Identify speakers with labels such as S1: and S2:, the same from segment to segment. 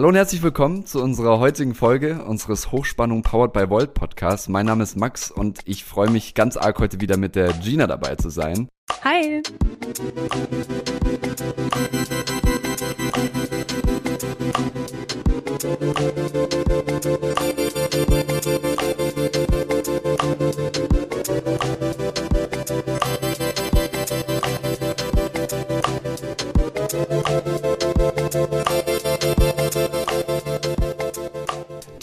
S1: Hallo und herzlich willkommen zu unserer heutigen Folge unseres Hochspannung Powered by Volt Podcasts. Mein Name ist Max und ich freue mich ganz arg heute wieder mit der Gina dabei zu sein.
S2: Hi.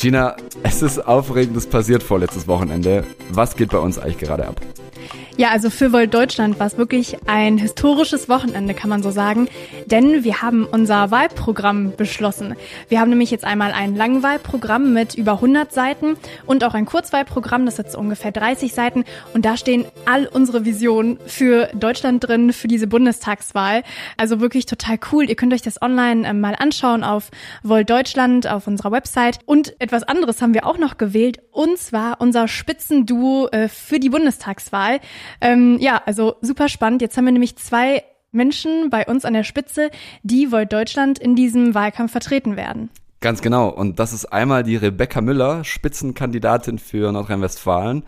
S1: Gina, es ist Aufregendes passiert vorletztes Wochenende. Was geht bei uns eigentlich gerade ab?
S2: Ja, also für Volt Deutschland war es wirklich ein historisches Wochenende, kann man so sagen, denn wir haben unser Wahlprogramm beschlossen. Wir haben nämlich jetzt einmal ein Langwahlprogramm mit über 100 Seiten und auch ein Kurzwahlprogramm, das hat so ungefähr 30 Seiten und da stehen all unsere Visionen für Deutschland drin, für diese Bundestagswahl. Also wirklich total cool. Ihr könnt euch das online äh, mal anschauen auf Volt Deutschland, auf unserer Website und etwas anderes haben wir auch noch gewählt und zwar unser Spitzenduo äh, für die Bundestagswahl. Ähm, ja, also super spannend. Jetzt haben wir nämlich zwei Menschen bei uns an der Spitze, die Volt Deutschland in diesem Wahlkampf vertreten werden.
S1: Ganz genau. Und das ist einmal die Rebecca Müller, Spitzenkandidatin für Nordrhein-Westfalen.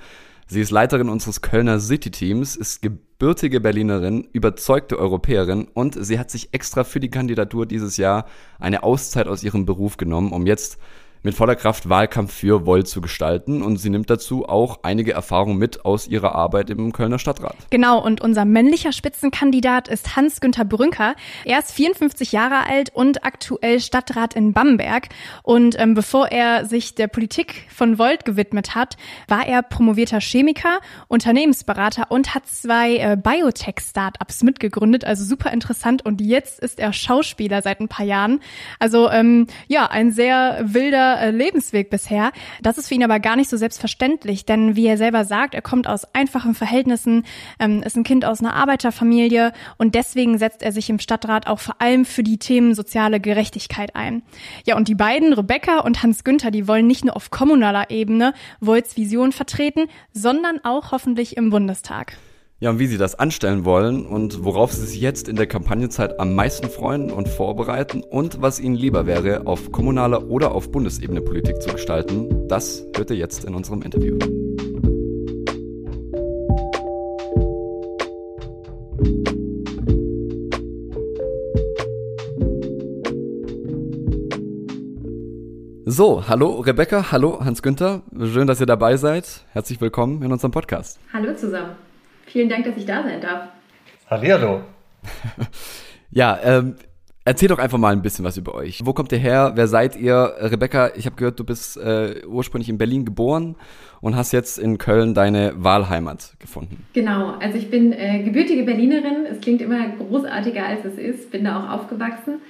S1: Sie ist Leiterin unseres Kölner City-Teams, ist gebürtige Berlinerin, überzeugte Europäerin und sie hat sich extra für die Kandidatur dieses Jahr eine Auszeit aus ihrem Beruf genommen, um jetzt mit voller Kraft Wahlkampf für Volt zu gestalten und sie nimmt dazu auch einige Erfahrungen mit aus ihrer Arbeit im Kölner Stadtrat.
S2: Genau, und unser männlicher Spitzenkandidat ist Hans-Günther Brünker. Er ist 54 Jahre alt und aktuell Stadtrat in Bamberg. Und ähm, bevor er sich der Politik von Volt gewidmet hat, war er promovierter Chemiker, Unternehmensberater und hat zwei äh, Biotech-Startups mitgegründet, also super interessant. Und jetzt ist er Schauspieler seit ein paar Jahren. Also ähm, ja, ein sehr wilder äh, Lebensweg bisher. Das ist für ihn aber gar nicht so selbstverständlich, denn wie er selber sagt, er kommt aus einfachen Verhältnissen, ähm, ist ein Kind aus einer Arbeiterfamilie und deswegen setzt er sich im Stadtrat auch vor allem für die Themen soziale Gerechtigkeit ein. Ja, und die beiden, Rebecca und Hans Günther, die wollen nicht nur auf kommunaler Ebene Volts Vision vertreten, sondern auch hoffentlich im Bundestag.
S1: Ja, und wie sie das anstellen wollen und worauf sie sich jetzt in der Kampagnezeit am meisten freuen und vorbereiten und was ihnen lieber wäre, auf kommunaler oder auf Bundesebene Politik zu gestalten, das hört ihr jetzt in unserem Interview. So, hallo Rebecca, hallo Hans-Günther. Schön, dass ihr dabei seid. Herzlich willkommen in unserem Podcast.
S3: Hallo zusammen. Vielen Dank, dass ich da sein darf.
S4: Hallihallo.
S1: ja, ähm, erzähl doch einfach mal ein bisschen was über euch. Wo kommt ihr her? Wer seid ihr? Rebecca, ich habe gehört, du bist äh, ursprünglich in Berlin geboren und hast jetzt in Köln deine Wahlheimat gefunden.
S3: Genau, also ich bin äh, gebürtige Berlinerin. Es klingt immer großartiger, als es ist. Bin da auch aufgewachsen.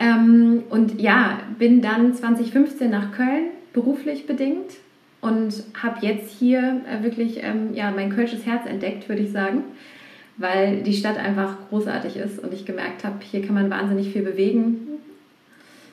S3: Ähm, und ja, bin dann 2015 nach Köln, beruflich bedingt und habe jetzt hier äh, wirklich ähm, ja, mein kölsches Herz entdeckt, würde ich sagen, weil die Stadt einfach großartig ist und ich gemerkt habe, hier kann man wahnsinnig viel bewegen.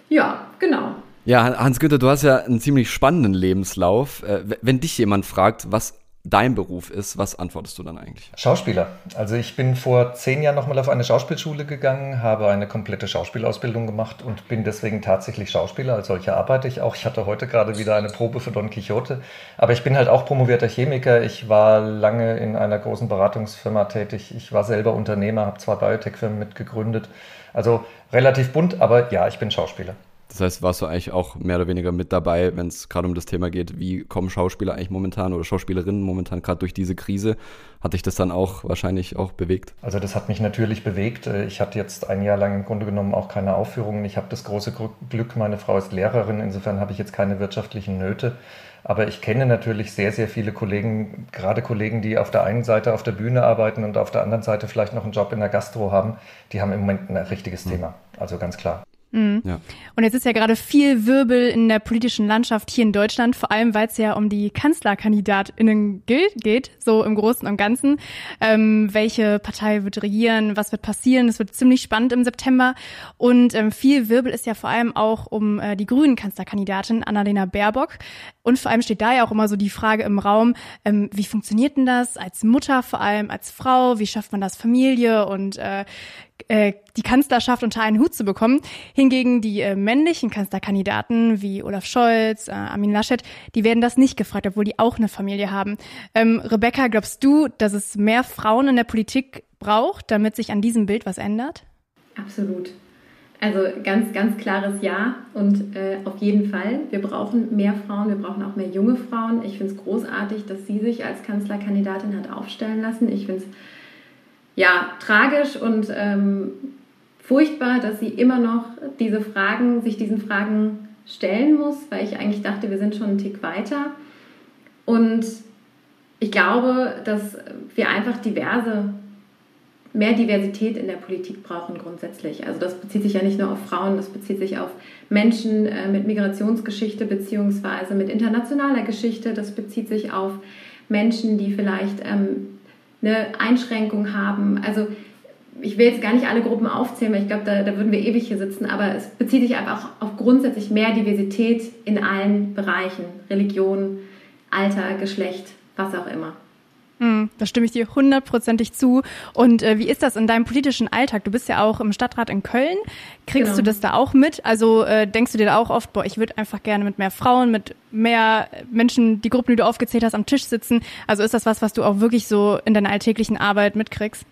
S3: Ja, genau.
S1: Ja, Hans-Günther, du hast ja einen ziemlich spannenden Lebenslauf. Äh, wenn dich jemand fragt, was dein Beruf ist, was antwortest du dann eigentlich?
S4: Schauspieler. Also ich bin vor zehn Jahren nochmal auf eine Schauspielschule gegangen, habe eine komplette Schauspielausbildung gemacht und bin deswegen tatsächlich Schauspieler. Als solcher arbeite ich auch. Ich hatte heute gerade wieder eine Probe für Don Quixote. Aber ich bin halt auch promovierter Chemiker. Ich war lange in einer großen Beratungsfirma tätig. Ich war selber Unternehmer, habe zwei Biotech-Firmen mitgegründet. Also relativ bunt, aber ja, ich bin Schauspieler.
S1: Das heißt, warst du eigentlich auch mehr oder weniger mit dabei, wenn es gerade um das Thema geht, wie kommen Schauspieler eigentlich momentan oder Schauspielerinnen momentan gerade durch diese Krise? Hat dich das dann auch wahrscheinlich auch bewegt?
S4: Also das hat mich natürlich bewegt. Ich hatte jetzt ein Jahr lang im Grunde genommen auch keine Aufführungen. Ich habe das große Glück, meine Frau ist Lehrerin, insofern habe ich jetzt keine wirtschaftlichen Nöte. Aber ich kenne natürlich sehr, sehr viele Kollegen, gerade Kollegen, die auf der einen Seite auf der Bühne arbeiten und auf der anderen Seite vielleicht noch einen Job in der Gastro haben. Die haben im Moment ein richtiges mhm. Thema. Also ganz klar.
S2: Mhm. Ja. Und jetzt ist ja gerade viel Wirbel in der politischen Landschaft hier in Deutschland, vor allem weil es ja um die KanzlerkandidatInnen geht, so im Großen und Ganzen. Ähm, welche Partei wird regieren, was wird passieren? Es wird ziemlich spannend im September. Und ähm, viel Wirbel ist ja vor allem auch um äh, die grünen Kanzlerkandidatin Annalena Baerbock. Und vor allem steht da ja auch immer so die Frage im Raum, ähm, wie funktioniert denn das als Mutter vor allem, als Frau? Wie schafft man das Familie und äh, äh, die Kanzlerschaft unter einen Hut zu bekommen. Hingegen die äh, männlichen Kanzlerkandidaten wie Olaf Scholz, äh, Armin Laschet, die werden das nicht gefragt, obwohl die auch eine Familie haben. Ähm, Rebecca, glaubst du, dass es mehr Frauen in der Politik braucht, damit sich an diesem Bild was ändert?
S3: Absolut. Also ganz, ganz klares Ja und äh, auf jeden Fall. Wir brauchen mehr Frauen, wir brauchen auch mehr junge Frauen. Ich finde es großartig, dass sie sich als Kanzlerkandidatin hat aufstellen lassen. Ich finde es ja tragisch und ähm, furchtbar, dass sie immer noch diese Fragen, sich diesen Fragen stellen muss, weil ich eigentlich dachte, wir sind schon einen Tick weiter. Und ich glaube, dass wir einfach diverse mehr Diversität in der Politik brauchen grundsätzlich. Also das bezieht sich ja nicht nur auf Frauen, das bezieht sich auf Menschen äh, mit Migrationsgeschichte beziehungsweise mit internationaler Geschichte. Das bezieht sich auf Menschen, die vielleicht ähm, eine Einschränkung haben. Also ich will jetzt gar nicht alle Gruppen aufzählen, weil ich glaube, da, da würden wir ewig hier sitzen, aber es bezieht sich einfach auf grundsätzlich mehr Diversität in allen Bereichen. Religion, Alter, Geschlecht, was auch immer.
S2: Hm, da stimme ich dir hundertprozentig zu. Und äh, wie ist das in deinem politischen Alltag? Du bist ja auch im Stadtrat in Köln. Kriegst genau. du das da auch mit? Also äh, denkst du dir da auch oft, boah, ich würde einfach gerne mit mehr Frauen, mit mehr Menschen, die Gruppen, die du aufgezählt hast, am Tisch sitzen? Also ist das was, was du auch wirklich so in deiner alltäglichen Arbeit mitkriegst?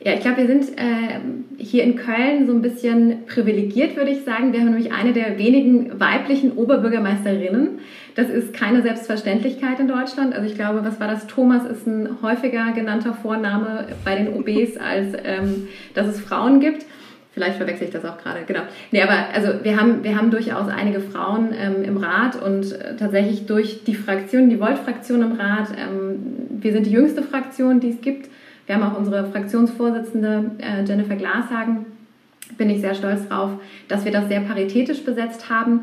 S3: Ja, ich glaube, wir sind äh, hier in Köln so ein bisschen privilegiert, würde ich sagen. Wir haben nämlich eine der wenigen weiblichen Oberbürgermeisterinnen. Das ist keine Selbstverständlichkeit in Deutschland. Also ich glaube, was war das? Thomas ist ein häufiger genannter Vorname bei den OBs, als ähm, dass es Frauen gibt. Vielleicht verwechsel ich das auch gerade, genau. Nee, aber also wir haben, wir haben durchaus einige Frauen ähm, im Rat und äh, tatsächlich durch die Fraktion, die Volt-Fraktion im Rat, ähm, wir sind die jüngste Fraktion, die es gibt wir haben auch unsere Fraktionsvorsitzende äh, Jennifer Glashagen, bin ich sehr stolz drauf, dass wir das sehr paritätisch besetzt haben.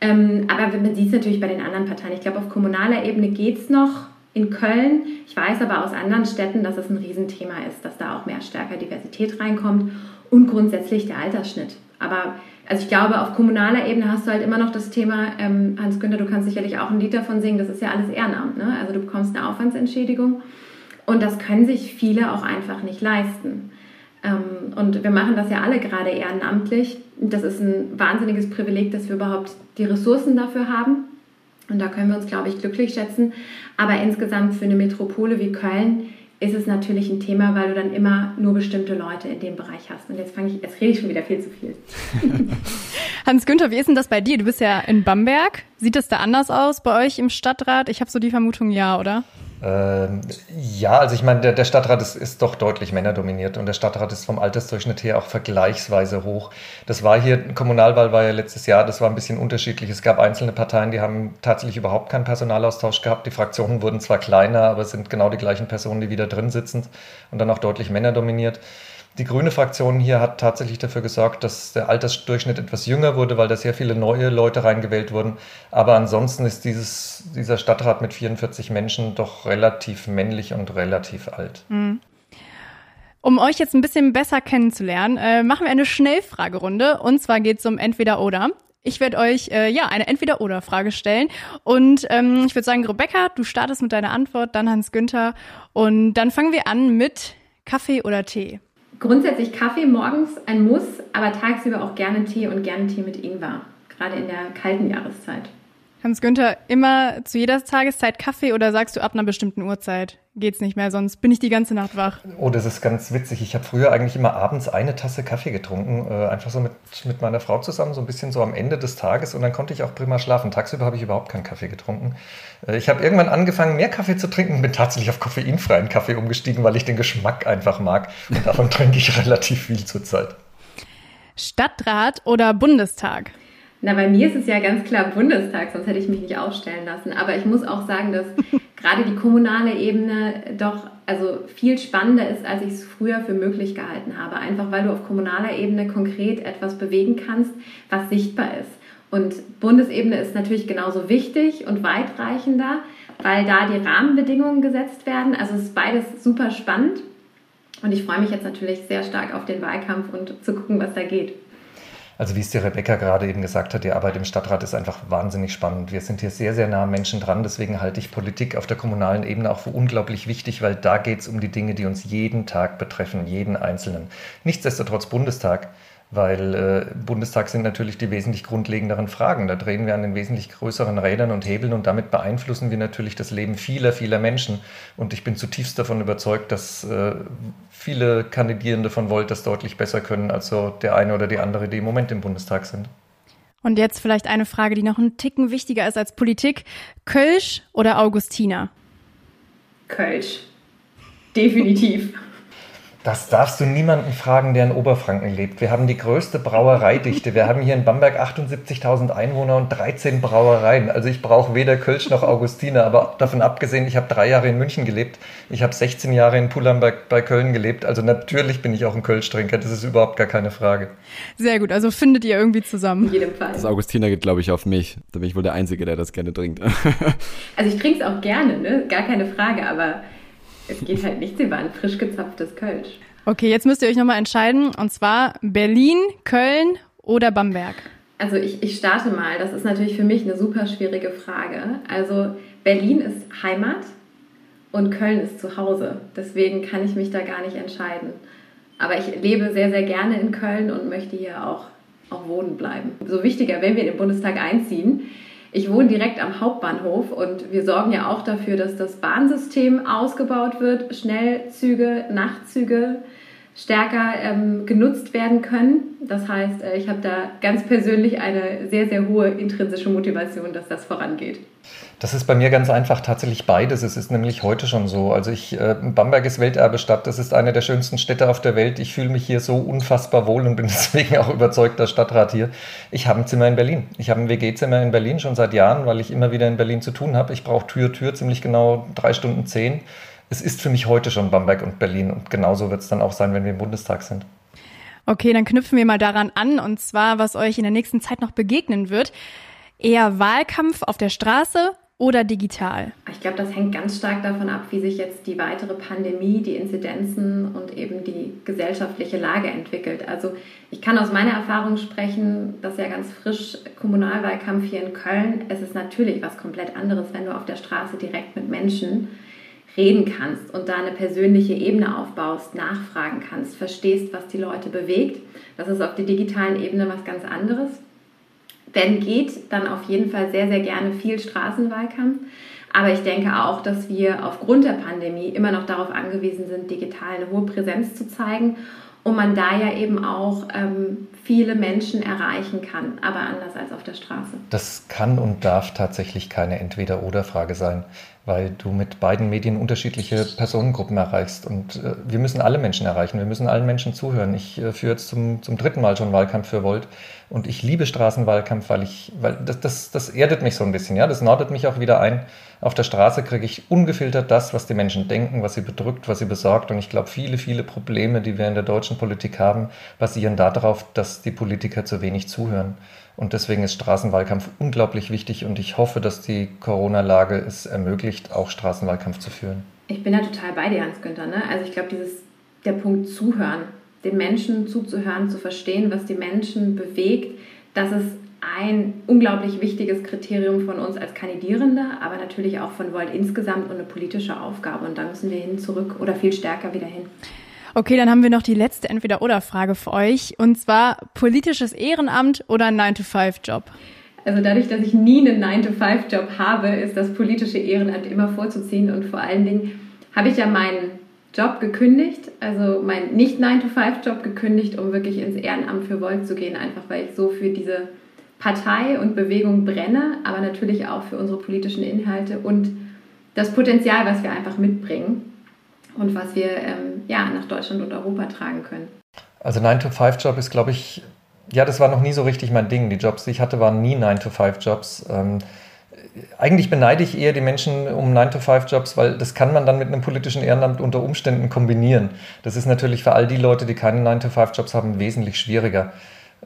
S3: Ähm, aber man sieht es natürlich bei den anderen Parteien. Ich glaube, auf kommunaler Ebene geht es noch in Köln. Ich weiß aber aus anderen Städten, dass es ein Riesenthema ist, dass da auch mehr stärker Diversität reinkommt und grundsätzlich der Altersschnitt. Aber also ich glaube, auf kommunaler Ebene hast du halt immer noch das Thema, ähm, Hans-Günther, du kannst sicherlich auch ein Lied davon singen, das ist ja alles Ehrenamt. Ne? Also du bekommst eine Aufwandsentschädigung und das können sich viele auch einfach nicht leisten. Ähm, und wir machen das ja alle gerade ehrenamtlich. Das ist ein wahnsinniges Privileg, dass wir überhaupt die Ressourcen dafür haben. Und da können wir uns, glaube ich, glücklich schätzen. Aber insgesamt für eine Metropole wie Köln ist es natürlich ein Thema, weil du dann immer nur bestimmte Leute in dem Bereich hast. Und jetzt fange ich, jetzt rede ich schon wieder viel zu viel.
S2: Hans Günther, wie ist denn das bei dir? Du bist ja in Bamberg. Sieht es da anders aus bei euch im Stadtrat? Ich habe so die Vermutung, ja, oder?
S4: Ähm, ja, also ich meine, der, der Stadtrat ist, ist, doch deutlich männerdominiert und der Stadtrat ist vom Altersdurchschnitt her auch vergleichsweise hoch. Das war hier, Kommunalwahl war ja letztes Jahr, das war ein bisschen unterschiedlich. Es gab einzelne Parteien, die haben tatsächlich überhaupt keinen Personalaustausch gehabt. Die Fraktionen wurden zwar kleiner, aber es sind genau die gleichen Personen, die wieder drin sitzen und dann auch deutlich männerdominiert. Die grüne Fraktion hier hat tatsächlich dafür gesorgt, dass der Altersdurchschnitt etwas jünger wurde, weil da sehr viele neue Leute reingewählt wurden. Aber ansonsten ist dieses, dieser Stadtrat mit 44 Menschen doch relativ männlich und relativ alt. Mhm.
S2: Um euch jetzt ein bisschen besser kennenzulernen, äh, machen wir eine Schnellfragerunde. Und zwar geht es um Entweder-Oder. Ich werde euch äh, ja eine Entweder-Oder-Frage stellen. Und ähm, ich würde sagen, Rebecca, du startest mit deiner Antwort, dann Hans Günther. Und dann fangen wir an mit Kaffee oder Tee.
S3: Grundsätzlich Kaffee morgens ein Muss, aber tagsüber auch gerne Tee und gerne Tee mit Ingwer, gerade in der kalten Jahreszeit.
S2: Hans Günther, immer zu jeder Tageszeit Kaffee oder sagst du ab einer bestimmten Uhrzeit? Geht's nicht mehr, sonst bin ich die ganze Nacht wach.
S4: Oh, das ist ganz witzig. Ich habe früher eigentlich immer abends eine Tasse Kaffee getrunken, äh, einfach so mit, mit meiner Frau zusammen, so ein bisschen so am Ende des Tages und dann konnte ich auch prima schlafen. Tagsüber habe ich überhaupt keinen Kaffee getrunken. Äh, ich habe irgendwann angefangen, mehr Kaffee zu trinken bin tatsächlich auf koffeinfreien Kaffee umgestiegen, weil ich den Geschmack einfach mag und davon trinke ich relativ viel zurzeit.
S2: Stadtrat oder Bundestag?
S3: Na, bei mir ist es ja ganz klar Bundestag, sonst hätte ich mich nicht aufstellen lassen. Aber ich muss auch sagen, dass gerade die kommunale Ebene doch also viel spannender ist, als ich es früher für möglich gehalten habe. Einfach weil du auf kommunaler Ebene konkret etwas bewegen kannst, was sichtbar ist. Und Bundesebene ist natürlich genauso wichtig und weitreichender, weil da die Rahmenbedingungen gesetzt werden. Also es ist beides super spannend. Und ich freue mich jetzt natürlich sehr stark auf den Wahlkampf und zu gucken, was da geht.
S4: Also wie es die Rebecca gerade eben gesagt hat, die Arbeit im Stadtrat ist einfach wahnsinnig spannend. Wir sind hier sehr, sehr nah am Menschen dran. Deswegen halte ich Politik auf der kommunalen Ebene auch für unglaublich wichtig, weil da geht es um die Dinge, die uns jeden Tag betreffen, jeden Einzelnen. Nichtsdestotrotz Bundestag weil äh, Bundestag sind natürlich die wesentlich grundlegenderen Fragen. Da drehen wir an den wesentlich größeren Rädern und Hebeln und damit beeinflussen wir natürlich das Leben vieler, vieler Menschen. Und ich bin zutiefst davon überzeugt, dass äh, viele Kandidierende von Volt das deutlich besser können als so der eine oder die andere, die im Moment im Bundestag sind.
S2: Und jetzt vielleicht eine Frage, die noch einen Ticken wichtiger ist als Politik. Kölsch oder Augustiner?
S3: Kölsch. Definitiv.
S4: Das darfst du niemanden fragen, der in Oberfranken lebt. Wir haben die größte Brauereidichte. Wir haben hier in Bamberg 78.000 Einwohner und 13 Brauereien. Also ich brauche weder Kölsch noch Augustiner. Aber davon abgesehen, ich habe drei Jahre in München gelebt. Ich habe 16 Jahre in Pullernberg bei Köln gelebt. Also natürlich bin ich auch ein Kölsch-Trinker. Das ist überhaupt gar keine Frage.
S2: Sehr gut. Also findet ihr irgendwie zusammen.
S3: In jedem Fall.
S1: Das Augustiner geht, glaube ich, auf mich. Da bin ich wohl der Einzige, der das gerne trinkt.
S3: also ich trinke es auch gerne, ne? Gar keine Frage. Aber es geht halt nichts über ein frisch gezapftes Kölsch.
S2: Okay, jetzt müsst ihr euch nochmal entscheiden. Und zwar Berlin, Köln oder Bamberg?
S3: Also ich, ich starte mal. Das ist natürlich für mich eine super schwierige Frage. Also Berlin ist Heimat und Köln ist Zuhause. Deswegen kann ich mich da gar nicht entscheiden. Aber ich lebe sehr, sehr gerne in Köln und möchte hier auch, auch wohnen bleiben. So wichtiger, wenn wir in den Bundestag einziehen, ich wohne direkt am Hauptbahnhof und wir sorgen ja auch dafür, dass das Bahnsystem ausgebaut wird, Schnellzüge, Nachtzüge stärker ähm, genutzt werden können. Das heißt, äh, ich habe da ganz persönlich eine sehr, sehr hohe intrinsische Motivation, dass das vorangeht.
S4: Das ist bei mir ganz einfach tatsächlich beides. Es ist nämlich heute schon so. Also ich, äh, Bamberg ist Welterbestadt. Das ist eine der schönsten Städte auf der Welt. Ich fühle mich hier so unfassbar wohl und bin deswegen auch überzeugter Stadtrat hier. Ich habe ein Zimmer in Berlin. Ich habe ein WG-Zimmer in Berlin schon seit Jahren, weil ich immer wieder in Berlin zu tun habe. Ich brauche Tür, Tür ziemlich genau drei Stunden zehn. Es ist für mich heute schon Bamberg und Berlin und genauso wird es dann auch sein, wenn wir im Bundestag sind.
S2: Okay, dann knüpfen wir mal daran an und zwar, was euch in der nächsten Zeit noch begegnen wird. Eher Wahlkampf auf der Straße oder digital?
S3: Ich glaube, das hängt ganz stark davon ab, wie sich jetzt die weitere Pandemie, die Inzidenzen und eben die gesellschaftliche Lage entwickelt. Also ich kann aus meiner Erfahrung sprechen, das ist ja ganz frisch Kommunalwahlkampf hier in Köln. Es ist natürlich was komplett anderes, wenn du auf der Straße direkt mit Menschen reden kannst und da eine persönliche Ebene aufbaust, nachfragen kannst, verstehst, was die Leute bewegt. Das ist auf der digitalen Ebene was ganz anderes. Wenn geht, dann auf jeden Fall sehr, sehr gerne viel Straßenwahlkampf. Aber ich denke auch, dass wir aufgrund der Pandemie immer noch darauf angewiesen sind, digital eine hohe Präsenz zu zeigen und man da ja eben auch ähm, viele Menschen erreichen kann, aber anders als auf der Straße.
S4: Das kann und darf tatsächlich keine Entweder-oder-Frage sein weil du mit beiden Medien unterschiedliche Personengruppen erreichst. Und äh, wir müssen alle Menschen erreichen, wir müssen allen Menschen zuhören. Ich äh, führe jetzt zum, zum dritten Mal schon Wahlkampf für Volt und ich liebe Straßenwahlkampf, weil ich, weil das, das, das erdet mich so ein bisschen, ja, das nordet mich auch wieder ein. Auf der Straße kriege ich ungefiltert das, was die Menschen denken, was sie bedrückt, was sie besorgt. Und ich glaube, viele, viele Probleme, die wir in der deutschen Politik haben, basieren darauf, dass die Politiker zu wenig zuhören. Und deswegen ist Straßenwahlkampf unglaublich wichtig und ich hoffe, dass die Corona-Lage es ermöglicht, auch Straßenwahlkampf zu führen.
S3: Ich bin da total bei dir, Hans-Günther. Ne? Also ich glaube, der Punkt Zuhören, den Menschen zuzuhören, zu verstehen, was die Menschen bewegt, das ist ein unglaublich wichtiges Kriterium von uns als Kandidierende, aber natürlich auch von Volt insgesamt und eine politische Aufgabe. Und da müssen wir hin zurück oder viel stärker wieder hin.
S2: Okay, dann haben wir noch die letzte Entweder-Oder-Frage für euch. Und zwar politisches Ehrenamt oder ein 9-to-5-Job?
S3: Also dadurch, dass ich nie einen 9-to-5-Job habe, ist das politische Ehrenamt immer vorzuziehen. Und vor allen Dingen habe ich ja meinen Job gekündigt, also meinen nicht 9-to-5-Job gekündigt, um wirklich ins Ehrenamt für Volt zu gehen, einfach weil ich so für diese Partei und Bewegung brenne, aber natürlich auch für unsere politischen Inhalte und das Potenzial, was wir einfach mitbringen und was wir ähm, ja, nach Deutschland und Europa tragen können.
S4: Also 9-to-5-Job ist, glaube ich, ja, das war noch nie so richtig mein Ding. Die Jobs, die ich hatte, waren nie 9-to-5-Jobs. Ähm, eigentlich beneide ich eher die Menschen um 9-to-5-Jobs, weil das kann man dann mit einem politischen Ehrenamt unter Umständen kombinieren. Das ist natürlich für all die Leute, die keine 9-to-5-Jobs haben, wesentlich schwieriger.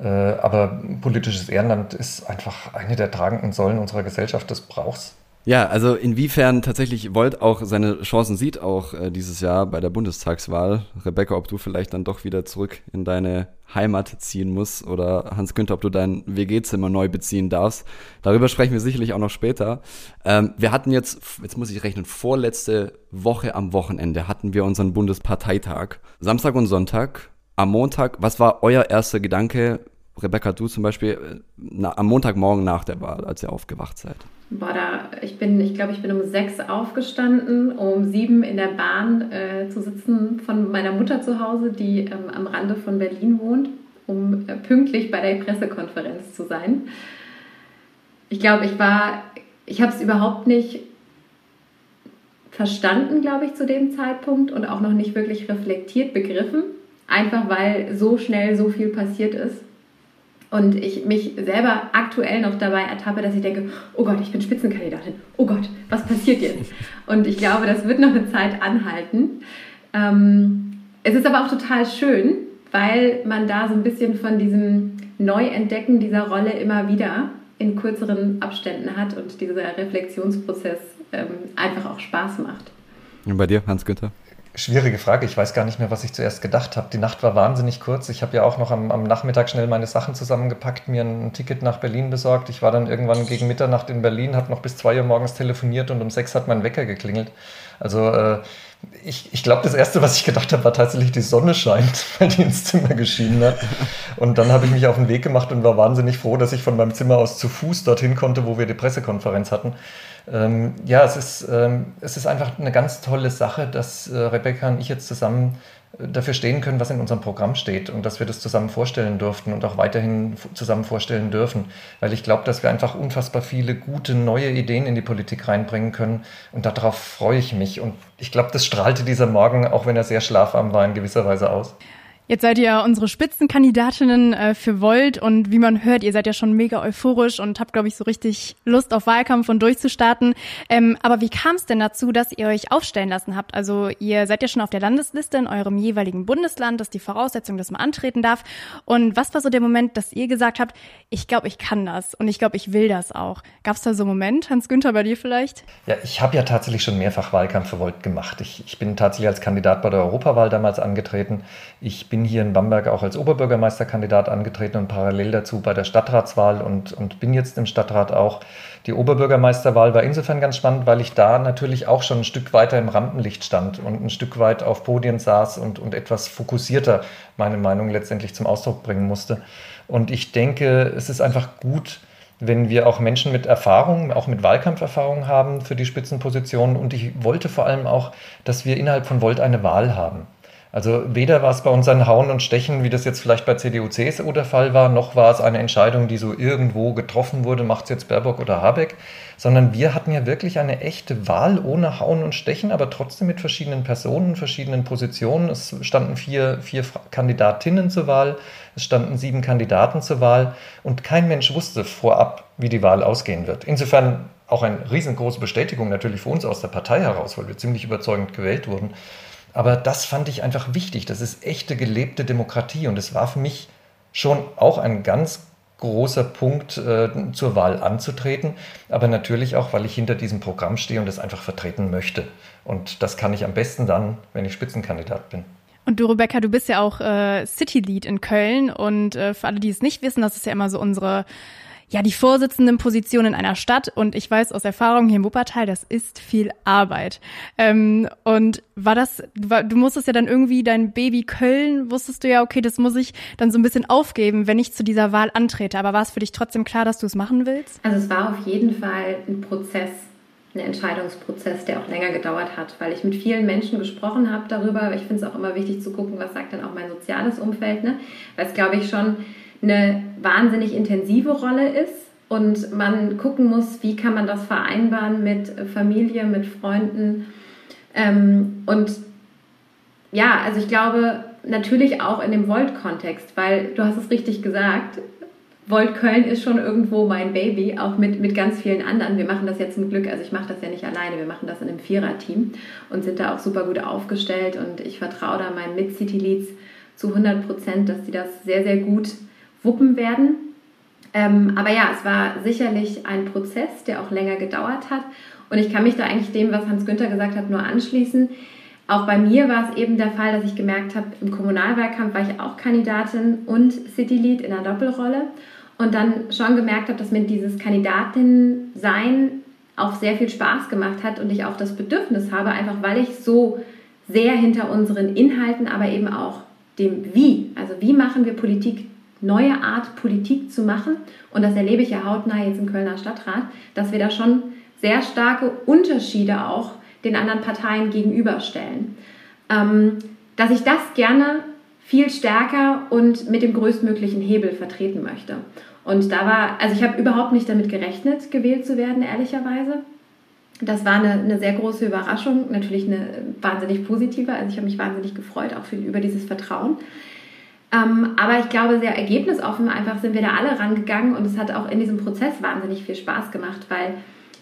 S4: Äh, aber politisches Ehrenamt ist einfach eine der tragenden Säulen unserer Gesellschaft. Das brauchst
S1: Ja, also inwiefern tatsächlich Volt auch seine Chancen sieht, auch äh, dieses Jahr bei der Bundestagswahl. Rebecca, ob du vielleicht dann doch wieder zurück in deine Heimat ziehen musst oder Hans-Günther, ob du dein WG-Zimmer neu beziehen darfst. Darüber sprechen wir sicherlich auch noch später. Ähm, wir hatten jetzt, jetzt muss ich rechnen, vorletzte Woche am Wochenende hatten wir unseren Bundesparteitag. Samstag und Sonntag. Am Montag, was war euer erster Gedanke, Rebecca, du zum Beispiel, äh, na, am Montagmorgen nach der Wahl, als ihr aufgewacht seid?
S3: Boah, da, ich bin, ich glaube, ich bin um sechs aufgestanden, um sieben in der Bahn äh, zu sitzen von meiner Mutter zu Hause, die ähm, am Rande von Berlin wohnt, um äh, pünktlich bei der Pressekonferenz zu sein. Ich glaube, ich war, ich habe es überhaupt nicht verstanden, glaube ich, zu dem Zeitpunkt und auch noch nicht wirklich reflektiert begriffen, einfach weil so schnell so viel passiert ist und ich mich selber aktuell noch dabei ertappe, dass ich denke, oh Gott, ich bin Spitzenkandidatin. Oh Gott, was passiert jetzt? Und ich glaube, das wird noch eine Zeit anhalten. Ähm, es ist aber auch total schön, weil man da so ein bisschen von diesem Neuentdecken dieser Rolle immer wieder in kürzeren Abständen hat und dieser Reflexionsprozess ähm, einfach auch Spaß macht.
S1: Und bei dir, Hans-Günther?
S4: Schwierige Frage. Ich weiß gar nicht mehr, was ich zuerst gedacht habe. Die Nacht war wahnsinnig kurz. Ich habe ja auch noch am, am, Nachmittag schnell meine Sachen zusammengepackt, mir ein Ticket nach Berlin besorgt. Ich war dann irgendwann gegen Mitternacht in Berlin, habe noch bis zwei Uhr morgens telefoniert und um sechs hat mein Wecker geklingelt. Also äh, ich, ich glaube, das Erste, was ich gedacht habe, war tatsächlich, die Sonne scheint, weil die ins Zimmer geschienen hat. Und dann habe ich mich auf den Weg gemacht und war wahnsinnig froh, dass ich von meinem Zimmer aus zu Fuß dorthin konnte, wo wir die Pressekonferenz hatten. Ähm, ja, es ist, ähm, es ist einfach eine ganz tolle Sache, dass äh, Rebecca und ich jetzt zusammen äh, dafür stehen können, was in unserem Programm steht und dass wir das zusammen vorstellen durften und auch weiterhin zusammen vorstellen dürfen. Weil ich glaube, dass wir einfach unfassbar viele gute neue Ideen in die Politik reinbringen können und darauf freue ich mich. Und ich glaube, das strahlte dieser Morgen, auch wenn er sehr schlafarm war, in gewisser Weise aus.
S2: Jetzt seid ihr unsere Spitzenkandidatinnen äh, für Volt und wie man hört, ihr seid ja schon mega euphorisch und habt, glaube ich, so richtig Lust auf Wahlkampf und durchzustarten. Ähm, aber wie kam es denn dazu, dass ihr euch aufstellen lassen habt? Also ihr seid ja schon auf der Landesliste in eurem jeweiligen Bundesland, das ist die Voraussetzung, dass man antreten darf. Und was war so der Moment, dass ihr gesagt habt, ich glaube, ich kann das und ich glaube, ich will das auch? Gab es da so einen Moment, Hans-Günther, bei dir vielleicht?
S4: Ja, ich habe ja tatsächlich schon mehrfach Wahlkampf für Volt gemacht. Ich, ich bin tatsächlich als Kandidat bei der Europawahl damals angetreten. Ich bin hier in Bamberg auch als Oberbürgermeisterkandidat angetreten und parallel dazu bei der Stadtratswahl und, und bin jetzt im Stadtrat auch. Die Oberbürgermeisterwahl war insofern ganz spannend, weil ich da natürlich auch schon ein Stück weiter im Rampenlicht stand und ein Stück weit auf Podien saß und, und etwas fokussierter meine Meinung letztendlich zum Ausdruck bringen musste. Und ich denke, es ist einfach gut, wenn wir auch Menschen mit Erfahrung, auch mit Wahlkampferfahrung haben für die Spitzenpositionen. Und ich wollte vor allem auch, dass wir innerhalb von Volt eine Wahl haben. Also weder war es bei uns ein Hauen und Stechen, wie das jetzt vielleicht bei CDU, CSU der Fall war, noch war es eine Entscheidung, die so irgendwo getroffen wurde, macht es jetzt Baerbock oder Habeck, sondern wir hatten ja wirklich eine echte Wahl ohne Hauen und Stechen, aber trotzdem mit verschiedenen Personen, verschiedenen Positionen. Es standen vier, vier Kandidatinnen zur Wahl, es standen sieben Kandidaten zur Wahl und kein Mensch wusste vorab, wie die Wahl ausgehen wird. Insofern auch eine riesengroße Bestätigung natürlich für uns aus der Partei heraus, weil wir ziemlich überzeugend gewählt wurden. Aber das fand ich einfach wichtig. Das ist echte gelebte Demokratie und es war für mich schon auch ein ganz großer Punkt, äh, zur Wahl anzutreten, aber natürlich auch, weil ich hinter diesem Programm stehe und es einfach vertreten möchte. Und das kann ich am besten dann, wenn ich Spitzenkandidat bin.
S2: Und du, Rebecca, du bist ja auch äh, City Lead in Köln und äh, für alle, die es nicht wissen, das ist ja immer so unsere ja, die Vorsitzendenposition in einer Stadt und ich weiß aus Erfahrung hier in Wuppertal, das ist viel Arbeit. Ähm, und war das, du musstest ja dann irgendwie dein Baby Köln, wusstest du ja, okay, das muss ich dann so ein bisschen aufgeben, wenn ich zu dieser Wahl antrete. Aber war es für dich trotzdem klar, dass du es machen willst?
S3: Also es war auf jeden Fall ein Prozess, ein Entscheidungsprozess, der auch länger gedauert hat, weil ich mit vielen Menschen gesprochen habe darüber. Ich finde es auch immer wichtig zu gucken, was sagt dann auch mein soziales Umfeld, ne? Weil es, glaube ich, schon eine wahnsinnig intensive Rolle ist und man gucken muss, wie kann man das vereinbaren mit Familie, mit Freunden. Ähm, und ja, also ich glaube natürlich auch in dem Volt-Kontext, weil du hast es richtig gesagt, Volt Köln ist schon irgendwo mein Baby, auch mit, mit ganz vielen anderen. Wir machen das ja zum Glück, also ich mache das ja nicht alleine, wir machen das in einem Vierer-Team und sind da auch super gut aufgestellt und ich vertraue da meinen Mid-City-Leads zu 100 Prozent, dass die das sehr, sehr gut wuppen werden. Ähm, aber ja, es war sicherlich ein Prozess, der auch länger gedauert hat. Und ich kann mich da eigentlich dem, was Hans Günther gesagt hat, nur anschließen. Auch bei mir war es eben der Fall, dass ich gemerkt habe, im Kommunalwahlkampf war ich auch Kandidatin und City Lead in einer Doppelrolle und dann schon gemerkt habe, dass mir dieses Kandidatin-Sein auch sehr viel Spaß gemacht hat und ich auch das Bedürfnis habe, einfach weil ich so sehr hinter unseren Inhalten, aber eben auch dem Wie, also wie machen wir Politik, neue Art Politik zu machen und das erlebe ich ja hautnah jetzt im Kölner Stadtrat, dass wir da schon sehr starke Unterschiede auch den anderen Parteien gegenüberstellen. Ähm, dass ich das gerne viel stärker und mit dem größtmöglichen Hebel vertreten möchte. Und da war, also ich habe überhaupt nicht damit gerechnet, gewählt zu werden, ehrlicherweise. Das war eine, eine sehr große Überraschung, natürlich eine wahnsinnig positive. Also ich habe mich wahnsinnig gefreut, auch für, über dieses Vertrauen. Ähm, aber ich glaube, sehr ergebnisoffen einfach sind wir da alle rangegangen und es hat auch in diesem Prozess wahnsinnig viel Spaß gemacht, weil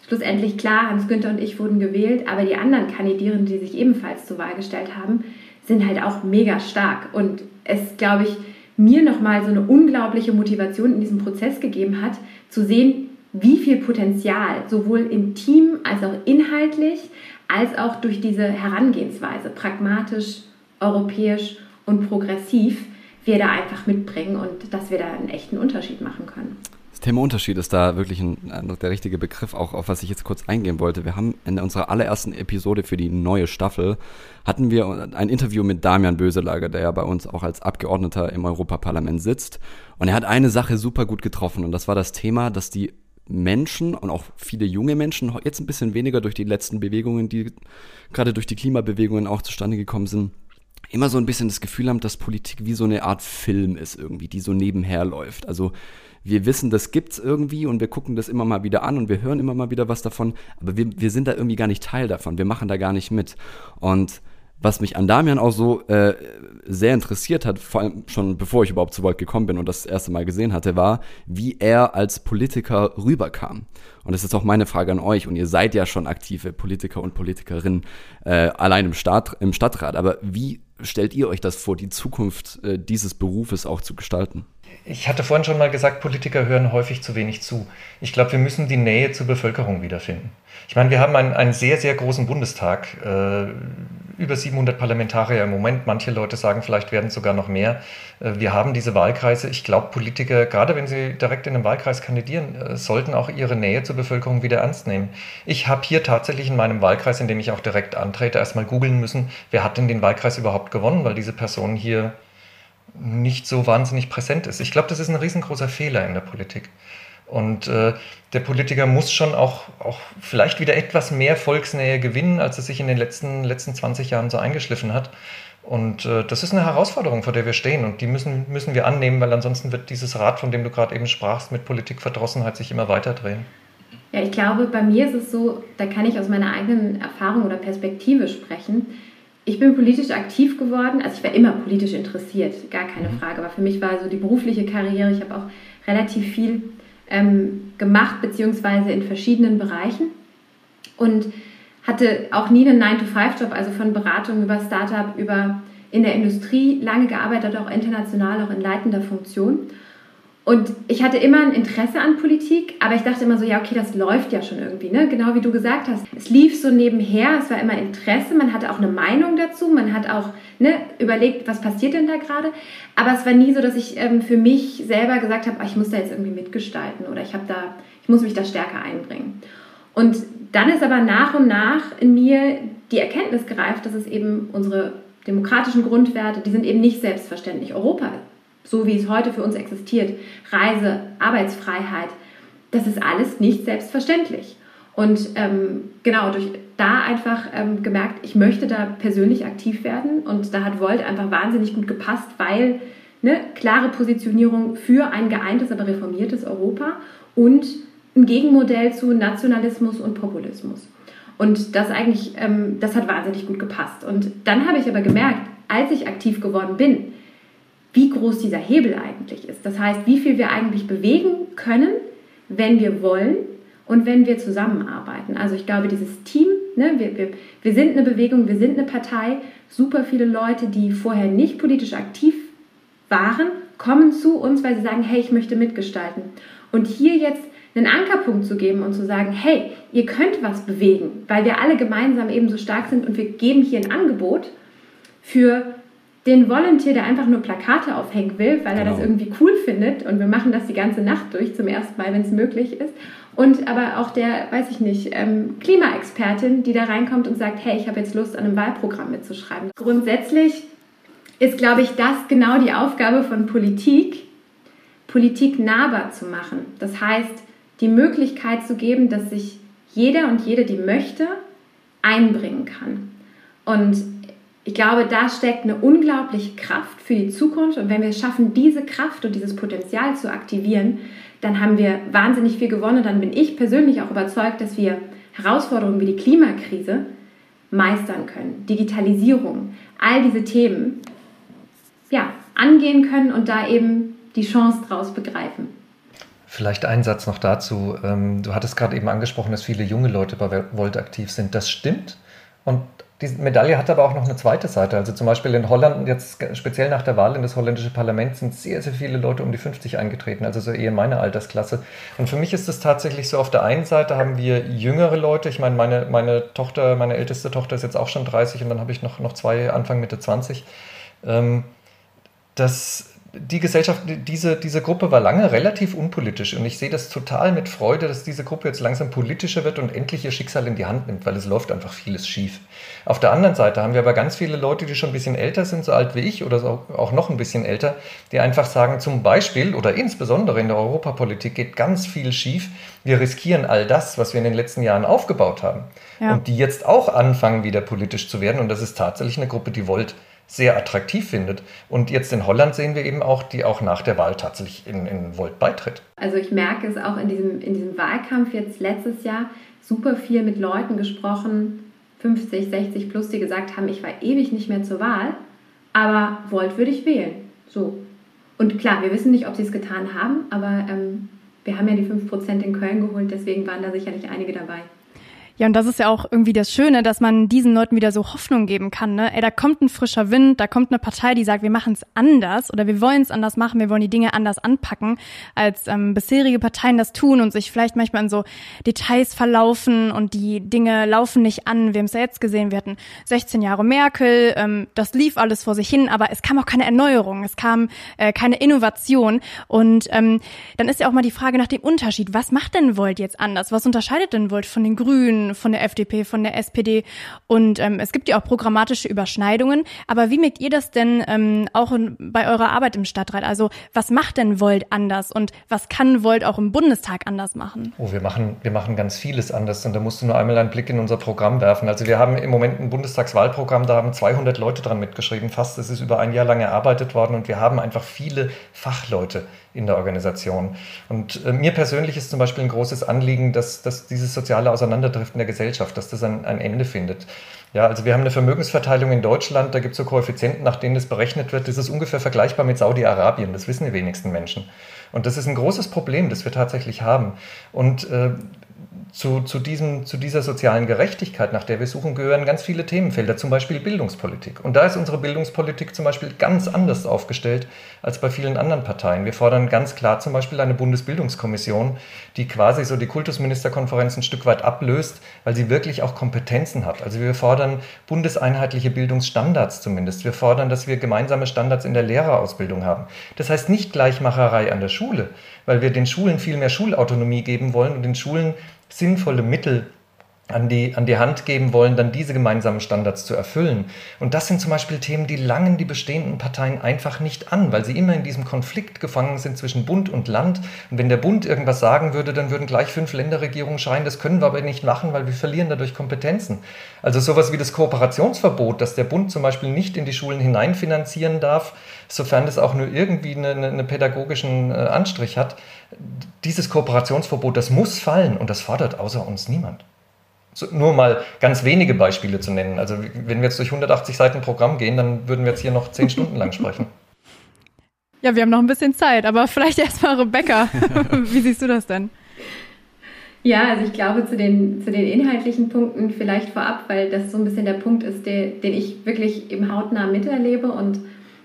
S3: schlussendlich klar, Hans Günther und ich wurden gewählt, aber die anderen Kandidierenden, die sich ebenfalls zur Wahl gestellt haben, sind halt auch mega stark. Und es, glaube ich, mir nochmal so eine unglaubliche Motivation in diesem Prozess gegeben hat, zu sehen, wie viel Potenzial sowohl im Team als auch inhaltlich, als auch durch diese Herangehensweise, pragmatisch, europäisch und progressiv, wir da einfach mitbringen und dass wir da einen echten Unterschied machen können.
S1: Thema Unterschied ist da wirklich ein, der richtige Begriff, auch auf was ich jetzt kurz eingehen wollte. Wir haben in unserer allerersten Episode für die neue Staffel hatten wir ein Interview mit Damian Böselager, der ja bei uns auch als Abgeordneter im Europaparlament sitzt. Und er hat eine Sache super gut getroffen und das war das Thema, dass die Menschen und auch viele junge Menschen, jetzt ein bisschen weniger durch die letzten Bewegungen, die gerade durch die Klimabewegungen auch zustande gekommen sind, immer so ein bisschen das Gefühl haben, dass Politik wie so eine Art Film ist irgendwie, die so nebenher läuft. Also wir wissen, das gibt's irgendwie und wir gucken das immer mal wieder an und wir hören immer mal wieder was davon, aber wir, wir sind da irgendwie gar nicht Teil davon, wir machen da gar nicht mit. Und was mich an Damian auch so äh, sehr interessiert hat, vor allem schon bevor ich überhaupt zu Volt gekommen bin und das, das erste Mal gesehen hatte, war, wie er als Politiker rüberkam. Und das ist auch meine Frage an euch. Und ihr seid ja schon aktive Politiker und Politikerinnen äh, allein im, Staat, im Stadtrat. Aber wie stellt ihr euch das vor, die Zukunft äh, dieses Berufes auch zu gestalten?
S4: Ich hatte vorhin schon mal gesagt, Politiker hören häufig zu wenig zu. Ich glaube, wir müssen die Nähe zur Bevölkerung wiederfinden. Ich meine, wir haben einen, einen sehr, sehr großen Bundestag, äh, über 700 Parlamentarier im Moment. Manche Leute sagen, vielleicht werden es sogar noch mehr. Äh, wir haben diese Wahlkreise. Ich glaube, Politiker, gerade wenn sie direkt in einem Wahlkreis kandidieren, äh, sollten auch ihre Nähe zur Bevölkerung wieder ernst nehmen. Ich habe hier tatsächlich in meinem Wahlkreis, in dem ich auch direkt antrete, erstmal googeln müssen, wer hat denn den Wahlkreis überhaupt gewonnen, weil diese Person hier nicht so wahnsinnig präsent ist. Ich glaube, das ist ein riesengroßer Fehler in der Politik. Und äh, der Politiker muss schon auch, auch vielleicht wieder etwas mehr Volksnähe gewinnen, als er sich in den letzten, letzten 20 Jahren so eingeschliffen hat. Und äh, das ist eine Herausforderung, vor der wir stehen. Und die müssen, müssen wir annehmen, weil ansonsten wird dieses Rad, von dem du gerade eben sprachst, mit Politikverdrossenheit sich immer weiter drehen.
S3: Ja, ich glaube, bei mir ist es so, da kann ich aus meiner eigenen Erfahrung oder Perspektive sprechen ich bin politisch aktiv geworden, also ich war immer politisch interessiert, gar keine mhm. Frage, aber für mich war so die berufliche Karriere, ich habe auch relativ viel ähm, gemacht, beziehungsweise in verschiedenen Bereichen. Und hatte auch nie einen 9-to-5-Job, also von Beratung über Startup, über in der Industrie lange gearbeitet, auch international, auch in leitender Funktion und ich hatte immer ein Interesse an Politik, aber ich dachte immer so, ja, okay, das läuft ja schon irgendwie, ne? Genau wie du gesagt hast. Es lief so nebenher, es war immer Interesse, man hatte auch eine Meinung dazu, man hat auch ne, überlegt, was passiert denn da gerade. Aber es war nie so, dass ich ähm, für mich selber gesagt habe, ah, ich muss da jetzt irgendwie mitgestalten oder ich habe da, ich muss mich da stärker einbringen. Und dann ist aber nach und nach in mir die Erkenntnis gereift, dass es eben unsere demokratischen Grundwerte, die sind eben nicht selbstverständlich. Europa so wie es heute für uns existiert, Reise, Arbeitsfreiheit, das ist alles nicht selbstverständlich. Und ähm, genau, durch da einfach ähm, gemerkt, ich möchte da persönlich aktiv werden und da hat Volt einfach wahnsinnig gut gepasst, weil eine klare Positionierung für ein geeintes, aber reformiertes Europa und ein Gegenmodell zu Nationalismus und Populismus. Und das eigentlich, ähm, das hat wahnsinnig gut gepasst. Und dann habe ich aber gemerkt, als ich aktiv geworden bin, wie groß dieser Hebel eigentlich ist. Das heißt, wie viel wir eigentlich bewegen können, wenn wir wollen und wenn wir zusammenarbeiten. Also ich glaube, dieses Team, ne, wir, wir, wir sind eine Bewegung, wir sind eine Partei, super viele Leute, die vorher nicht politisch aktiv waren, kommen zu uns, weil sie sagen, hey, ich möchte mitgestalten. Und hier jetzt einen Ankerpunkt zu geben und zu sagen, hey, ihr könnt was bewegen, weil wir alle gemeinsam eben so stark sind und wir geben hier ein Angebot für den Volunteer, der einfach nur Plakate aufhängen will, weil er das genau. irgendwie cool findet und wir machen das die ganze Nacht durch zum ersten Mal, wenn es möglich ist. Und aber auch der, weiß ich nicht, ähm, Klimaexpertin, die da reinkommt und sagt, hey, ich habe jetzt Lust, an einem Wahlprogramm mitzuschreiben. Grundsätzlich ist, glaube ich, das genau die Aufgabe von Politik, Politik nahbar zu machen. Das heißt, die Möglichkeit zu geben, dass sich jeder und jede, die möchte, einbringen kann. Und ich glaube, da steckt eine unglaubliche Kraft für die Zukunft. Und wenn wir es schaffen, diese Kraft und dieses Potenzial zu aktivieren, dann haben wir wahnsinnig viel gewonnen. Dann bin ich persönlich auch überzeugt, dass wir Herausforderungen wie die Klimakrise meistern können. Digitalisierung, all diese Themen ja, angehen können und da eben die Chance draus begreifen.
S4: Vielleicht ein Satz noch dazu. Ähm, du hattest gerade eben angesprochen, dass viele junge Leute bei Volt aktiv sind. Das stimmt. Und die Medaille hat aber auch noch eine zweite Seite. Also zum Beispiel in Holland, jetzt speziell nach der Wahl in das holländische Parlament, sind sehr, sehr viele Leute um die 50 eingetreten, also so eher meine Altersklasse. Und für mich ist es tatsächlich so, auf der einen Seite haben wir jüngere Leute. Ich meine, meine, meine Tochter, meine älteste Tochter ist jetzt auch schon 30 und dann habe ich noch, noch zwei Anfang Mitte 20. Ähm, das die Gesellschaft, diese, diese Gruppe war lange relativ unpolitisch und ich sehe das total mit Freude, dass diese Gruppe jetzt langsam politischer wird und endlich ihr Schicksal in die Hand nimmt, weil es läuft einfach vieles schief. Auf der anderen Seite haben wir aber ganz viele Leute, die schon ein bisschen älter sind, so alt wie ich oder so, auch noch ein bisschen älter, die einfach sagen, zum Beispiel oder insbesondere in der Europapolitik geht ganz viel schief. Wir riskieren all das, was wir in den letzten Jahren aufgebaut haben. Ja. Und die jetzt auch anfangen, wieder politisch zu werden. Und das ist tatsächlich eine Gruppe, die wollt sehr attraktiv findet. Und jetzt in Holland sehen wir eben auch, die auch nach der Wahl tatsächlich in, in Volt beitritt.
S3: Also ich merke es auch in diesem, in diesem Wahlkampf jetzt letztes Jahr super viel mit Leuten gesprochen, 50, 60 plus, die gesagt haben, ich war ewig nicht mehr zur Wahl, aber Volt würde ich wählen. So. Und klar, wir wissen nicht, ob sie es getan haben, aber ähm, wir haben ja die 5% in Köln geholt, deswegen waren da sicherlich einige dabei.
S2: Ja, und das ist ja auch irgendwie das Schöne, dass man diesen Leuten wieder so Hoffnung geben kann. Ne? Ey, da kommt ein frischer Wind, da kommt eine Partei, die sagt, wir machen es anders oder wir wollen es anders machen, wir wollen die Dinge anders anpacken, als ähm, bisherige Parteien das tun und sich vielleicht manchmal in so Details verlaufen und die Dinge laufen nicht an. Wir haben es ja jetzt gesehen, wir hatten 16 Jahre Merkel, ähm, das lief alles vor sich hin, aber es kam auch keine Erneuerung, es kam äh, keine Innovation. Und ähm, dann ist ja auch mal die Frage nach dem Unterschied. Was macht denn Volt jetzt anders? Was unterscheidet denn Volt von den Grünen? Von der FDP, von der SPD. Und ähm, es gibt ja auch programmatische Überschneidungen. Aber wie merkt ihr das denn ähm, auch in, bei eurer Arbeit im Stadtrat? Also was macht denn Volt anders und was kann Volt auch im Bundestag anders machen?
S4: Oh, wir machen, wir machen ganz vieles anders und da musst du nur einmal einen Blick in unser Programm werfen. Also wir haben im Moment ein Bundestagswahlprogramm, da haben 200 Leute dran mitgeschrieben, fast. Es ist über ein Jahr lang erarbeitet worden und wir haben einfach viele Fachleute in der Organisation. Und äh, mir persönlich ist zum Beispiel ein großes Anliegen, dass, dass dieses soziale Auseinanderdriften der Gesellschaft, dass das ein, ein Ende findet. Ja, also wir haben eine Vermögensverteilung in Deutschland, da gibt es so Koeffizienten, nach denen das berechnet wird. Das ist ungefähr vergleichbar mit Saudi-Arabien, das wissen die wenigsten Menschen. Und das ist ein großes Problem, das wir tatsächlich haben. Und äh, zu, zu, diesem, zu dieser sozialen Gerechtigkeit, nach der wir suchen, gehören ganz viele Themenfelder, zum Beispiel Bildungspolitik. Und da ist unsere Bildungspolitik zum Beispiel ganz anders aufgestellt als bei vielen anderen Parteien. Wir fordern ganz klar zum Beispiel eine Bundesbildungskommission, die quasi so die Kultusministerkonferenz ein Stück weit ablöst, weil sie wirklich auch Kompetenzen hat. Also wir fordern bundeseinheitliche Bildungsstandards zumindest. Wir fordern, dass wir gemeinsame Standards in der Lehrerausbildung haben. Das heißt nicht Gleichmacherei an der Schule, weil wir den Schulen viel mehr Schulautonomie geben wollen und den Schulen sinnvolle Mittel an die, an die Hand geben wollen, dann diese gemeinsamen Standards zu erfüllen. Und das sind zum Beispiel Themen, die langen die bestehenden Parteien einfach nicht an, weil sie immer in diesem Konflikt gefangen sind zwischen Bund und Land. Und wenn der Bund irgendwas sagen würde, dann würden gleich fünf Länderregierungen schreien, das können wir aber nicht machen, weil wir verlieren dadurch Kompetenzen. Also sowas wie das Kooperationsverbot, dass der Bund zum Beispiel nicht in die Schulen hineinfinanzieren darf, sofern das auch nur irgendwie einen eine pädagogischen äh, Anstrich hat. Dieses Kooperationsverbot, das muss fallen und das fordert außer uns niemand. So, nur mal ganz wenige Beispiele zu nennen. Also wenn wir jetzt durch 180 Seiten Programm gehen, dann würden wir jetzt hier noch zehn Stunden lang sprechen.
S2: Ja, wir haben noch ein bisschen Zeit, aber vielleicht erstmal Rebecca. Wie siehst du das denn?
S3: Ja, also ich glaube zu den, zu den inhaltlichen Punkten vielleicht vorab, weil das so ein bisschen der Punkt ist, der, den ich wirklich im hautnah miterlebe und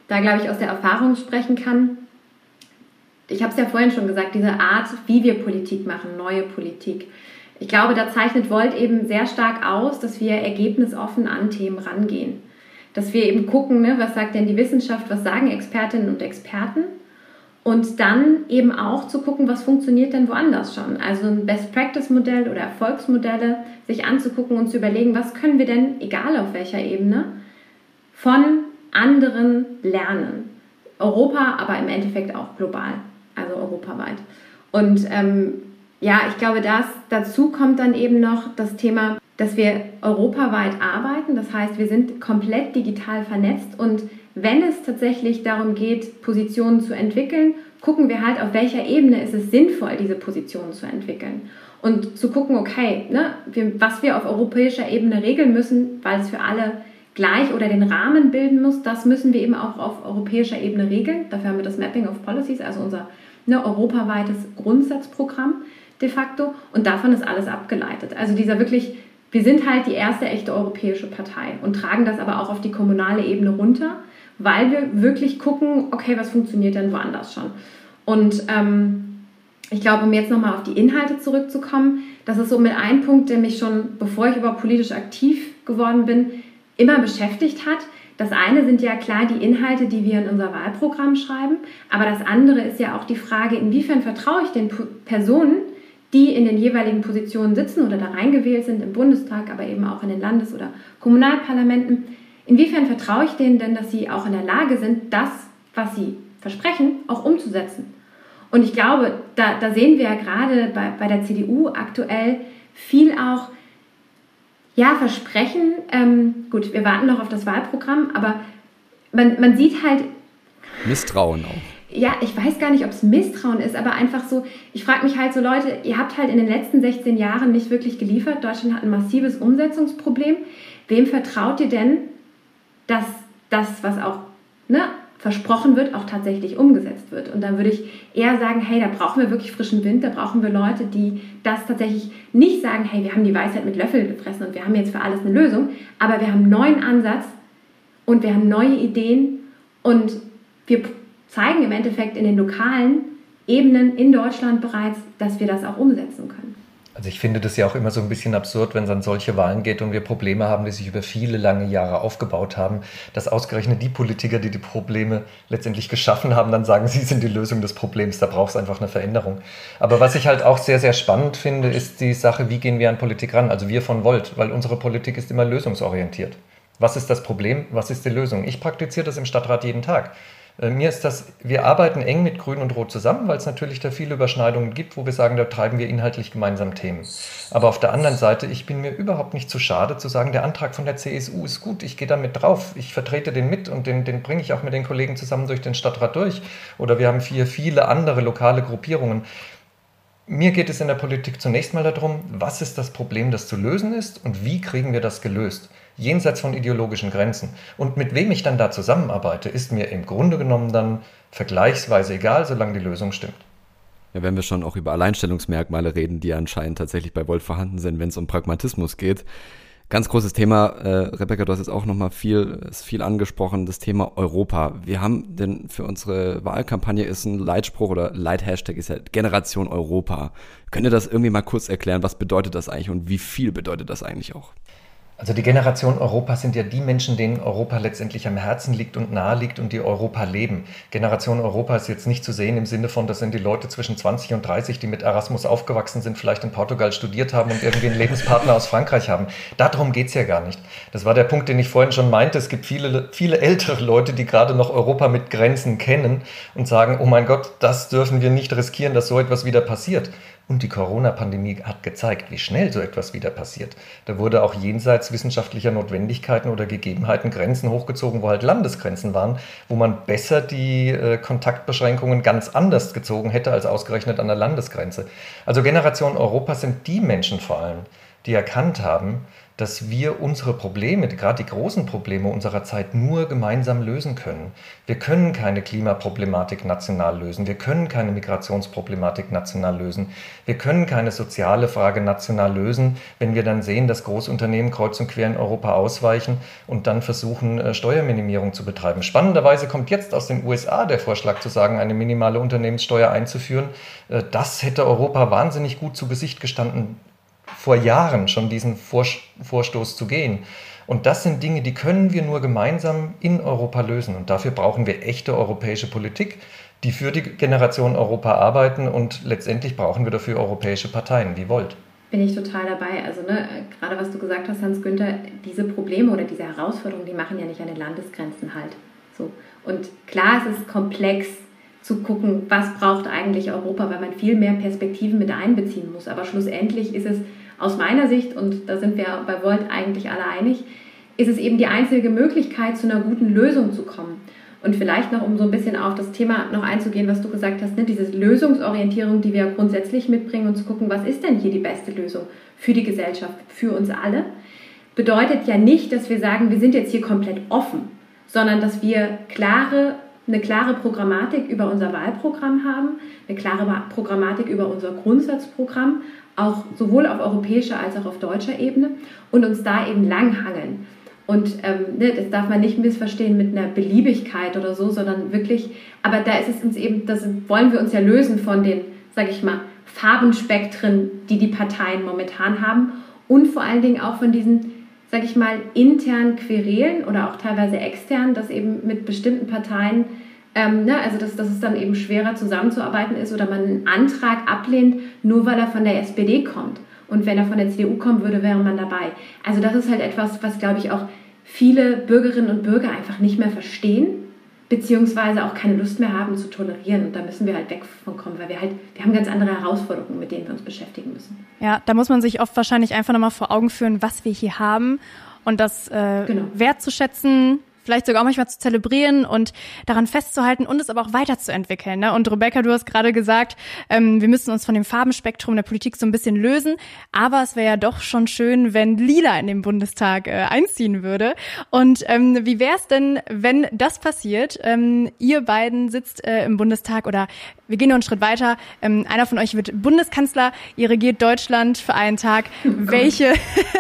S3: da, glaube ich, aus der Erfahrung sprechen kann. ich habe es ja vorhin schon gesagt, diese Art, wie wir Politik machen, neue Politik. Ich glaube, da zeichnet Volt eben sehr stark aus, dass wir ergebnisoffen an Themen rangehen. Dass wir eben gucken, ne, was sagt denn die Wissenschaft, was sagen Expertinnen und Experten und dann eben auch zu gucken, was funktioniert denn woanders schon. Also ein Best-Practice-Modell oder Erfolgsmodelle sich anzugucken und zu überlegen, was können wir denn, egal auf welcher Ebene, von anderen lernen. Europa, aber im Endeffekt auch global, also europaweit. Und ähm, ja, ich glaube, dass dazu kommt dann eben noch das Thema, dass wir europaweit arbeiten. Das heißt, wir sind komplett digital vernetzt und wenn es tatsächlich darum geht, Positionen zu entwickeln, gucken wir halt, auf welcher Ebene ist es sinnvoll, diese Positionen zu entwickeln. Und zu gucken, okay, ne, was wir auf europäischer Ebene regeln müssen, weil es für alle gleich oder den Rahmen bilden muss, das müssen wir eben auch auf europäischer Ebene regeln. Dafür haben wir das Mapping of Policies, also unser ne, europaweites Grundsatzprogramm de facto. Und davon ist alles abgeleitet. Also dieser wirklich, wir sind halt die erste echte europäische Partei und tragen das aber auch auf die kommunale Ebene runter weil wir wirklich gucken, okay, was funktioniert denn woanders schon. Und ähm, ich glaube, um jetzt nochmal auf die Inhalte zurückzukommen, das ist so mit ein Punkt, der mich schon, bevor ich überhaupt politisch aktiv geworden bin, immer beschäftigt hat. Das eine sind ja klar die Inhalte, die wir in unser Wahlprogramm schreiben, aber das andere ist ja auch die Frage, inwiefern vertraue ich den Personen, die in den jeweiligen Positionen sitzen oder da reingewählt sind im Bundestag, aber eben auch in den Landes- oder Kommunalparlamenten, Inwiefern vertraue ich denen denn, dass sie auch in der Lage sind, das, was sie versprechen, auch umzusetzen? Und ich glaube, da, da sehen wir ja gerade bei, bei der CDU aktuell viel auch, ja, Versprechen. Ähm, gut, wir warten noch auf das Wahlprogramm, aber man, man sieht halt.
S1: Misstrauen auch
S3: ja, ich weiß gar nicht, ob es Misstrauen ist, aber einfach so, ich frage mich halt so, Leute, ihr habt halt in den letzten 16 Jahren nicht wirklich geliefert. Deutschland hat ein massives Umsetzungsproblem. Wem vertraut ihr denn, dass das, was auch ne, versprochen wird, auch tatsächlich umgesetzt wird. Und dann würde ich eher sagen, hey, da brauchen wir wirklich frischen Wind, da brauchen wir Leute, die das tatsächlich nicht sagen, hey, wir haben die Weisheit mit Löffel gefressen und wir haben jetzt für alles eine Lösung, aber wir haben einen neuen Ansatz und wir haben neue Ideen und wir zeigen im Endeffekt in den lokalen Ebenen in Deutschland bereits, dass wir das auch umsetzen können.
S4: Also ich finde das ja auch immer so ein bisschen absurd, wenn es an solche Wahlen geht und wir Probleme haben, die sich über viele lange Jahre aufgebaut haben, dass ausgerechnet die Politiker, die die Probleme letztendlich geschaffen haben, dann sagen, sie sind die Lösung des Problems. Da braucht es einfach eine Veränderung. Aber was ich halt auch sehr, sehr spannend finde, ist die Sache, wie gehen wir an Politik ran? Also wir von Volt, weil unsere Politik ist immer lösungsorientiert. Was ist das Problem? Was ist die Lösung? Ich praktiziere das im Stadtrat jeden Tag. Äh, mir ist das, wir arbeiten eng mit Grün und Rot zusammen, weil es natürlich da viele Überschneidungen gibt, wo wir sagen, da treiben wir inhaltlich gemeinsam Themen. Aber auf der anderen Seite, ich bin mir überhaupt nicht zu schade zu sagen, der Antrag von der CSU ist gut, ich gehe damit drauf, ich vertrete den mit und den, den bringe ich auch mit den Kollegen zusammen durch den Stadtrat durch. Oder wir haben hier viele andere lokale Gruppierungen. Mir geht es in der Politik zunächst mal darum, was ist das Problem, das zu lösen ist und wie kriegen wir das gelöst jenseits von ideologischen Grenzen. Und mit wem ich dann da zusammenarbeite, ist mir im Grunde genommen dann vergleichsweise egal, solange die Lösung stimmt.
S1: Ja, wenn wir schon auch über Alleinstellungsmerkmale reden, die anscheinend tatsächlich bei Volt vorhanden sind, wenn es um Pragmatismus geht. Ganz großes Thema, äh, Rebecca, du hast jetzt auch nochmal viel, viel angesprochen, das Thema Europa. Wir haben denn für unsere Wahlkampagne ist ein Leitspruch oder Leithashtag ist ja Generation Europa. Könnt ihr das irgendwie mal kurz erklären? Was bedeutet das eigentlich und wie viel bedeutet das eigentlich auch?
S4: Also die Generation Europa sind ja die Menschen, denen Europa letztendlich am Herzen liegt und nahe liegt und die Europa leben. Generation Europa ist jetzt nicht zu sehen im Sinne von, das sind die Leute zwischen 20 und 30, die mit Erasmus aufgewachsen sind, vielleicht in Portugal studiert haben und irgendwie einen Lebenspartner aus Frankreich haben. Darum geht's ja gar nicht. Das war der Punkt, den ich vorhin schon meinte. Es gibt viele, viele ältere Leute, die gerade noch Europa mit Grenzen kennen und sagen, oh mein Gott, das dürfen wir nicht riskieren, dass so etwas wieder passiert. Und die Corona-Pandemie hat gezeigt, wie schnell so etwas wieder passiert. Da wurde auch jenseits wissenschaftlicher Notwendigkeiten oder Gegebenheiten Grenzen hochgezogen, wo halt Landesgrenzen waren, wo man besser die äh, Kontaktbeschränkungen ganz anders gezogen hätte als ausgerechnet an der Landesgrenze. Also Generation Europa sind die Menschen vor allem, die erkannt haben, dass wir unsere Probleme, gerade die großen Probleme unserer Zeit, nur gemeinsam lösen können. Wir können keine Klimaproblematik national lösen. Wir können keine Migrationsproblematik national lösen. Wir können keine soziale Frage national lösen, wenn wir dann sehen, dass Großunternehmen kreuz und quer in Europa ausweichen und dann versuchen, äh, Steuerminimierung zu betreiben. Spannenderweise kommt jetzt aus den USA der Vorschlag zu sagen, eine minimale Unternehmenssteuer einzuführen. Äh, das hätte Europa wahnsinnig gut zu Gesicht gestanden vor Jahren schon diesen Vorstoß zu gehen. Und das sind Dinge, die können wir nur gemeinsam in Europa lösen. Und dafür brauchen wir echte europäische Politik, die für die Generation Europa arbeiten. Und letztendlich brauchen wir dafür europäische Parteien, wie Volt.
S3: Bin ich total dabei. Also ne, gerade was du gesagt hast, Hans Günther, diese Probleme oder diese Herausforderungen, die machen ja nicht an den Landesgrenzen halt. So. Und klar, es ist komplex zu gucken, was braucht eigentlich Europa, weil man viel mehr Perspektiven mit einbeziehen muss. Aber schlussendlich ist es aus meiner Sicht, und da sind wir bei Volt eigentlich alle einig, ist es eben die einzige Möglichkeit, zu einer guten Lösung zu kommen. Und vielleicht noch, um so ein bisschen auf das Thema noch einzugehen, was du gesagt hast, ne, diese Lösungsorientierung, die wir grundsätzlich mitbringen und zu gucken, was ist denn hier die beste Lösung für die Gesellschaft, für uns alle, bedeutet ja nicht, dass wir sagen, wir sind jetzt hier komplett offen, sondern dass wir klare, eine klare Programmatik über unser Wahlprogramm haben, eine klare Programmatik über unser Grundsatzprogramm, auch sowohl auf europäischer als auch auf deutscher Ebene und uns da eben langhangeln. Und ähm, ne, das darf man nicht missverstehen mit einer Beliebigkeit oder so, sondern wirklich, aber da ist es uns eben, das wollen wir uns ja lösen von den, sage ich mal, Farbenspektren, die die Parteien momentan haben und vor allen Dingen auch von diesen, sage ich mal, internen Querelen oder auch teilweise extern, dass eben mit bestimmten Parteien ähm, ne, also dass, dass es dann eben schwerer zusammenzuarbeiten ist oder man einen Antrag ablehnt, nur weil er von der SPD kommt. Und wenn er von der CDU kommen würde, wäre man dabei. Also das ist halt etwas, was, glaube ich, auch viele Bürgerinnen und Bürger einfach nicht mehr verstehen, beziehungsweise auch keine Lust mehr haben zu tolerieren. Und da müssen wir halt weg von kommen, weil wir halt, wir haben ganz andere Herausforderungen, mit denen wir uns beschäftigen müssen.
S2: Ja, da muss man sich oft wahrscheinlich einfach nochmal vor Augen führen, was wir hier haben und das äh, genau. wertzuschätzen, vielleicht sogar auch manchmal zu zelebrieren und daran festzuhalten und es aber auch weiterzuentwickeln. Ne? Und Rebecca, du hast gerade gesagt, ähm, wir müssen uns von dem Farbenspektrum der Politik so ein bisschen lösen, aber es wäre ja doch schon schön, wenn Lila in den Bundestag äh, einziehen würde. Und ähm, wie wäre es denn, wenn das passiert? Ähm, ihr beiden sitzt äh, im Bundestag oder wir gehen noch einen Schritt weiter. Ähm, einer von euch wird Bundeskanzler, ihr regiert Deutschland für einen Tag. Oh Welche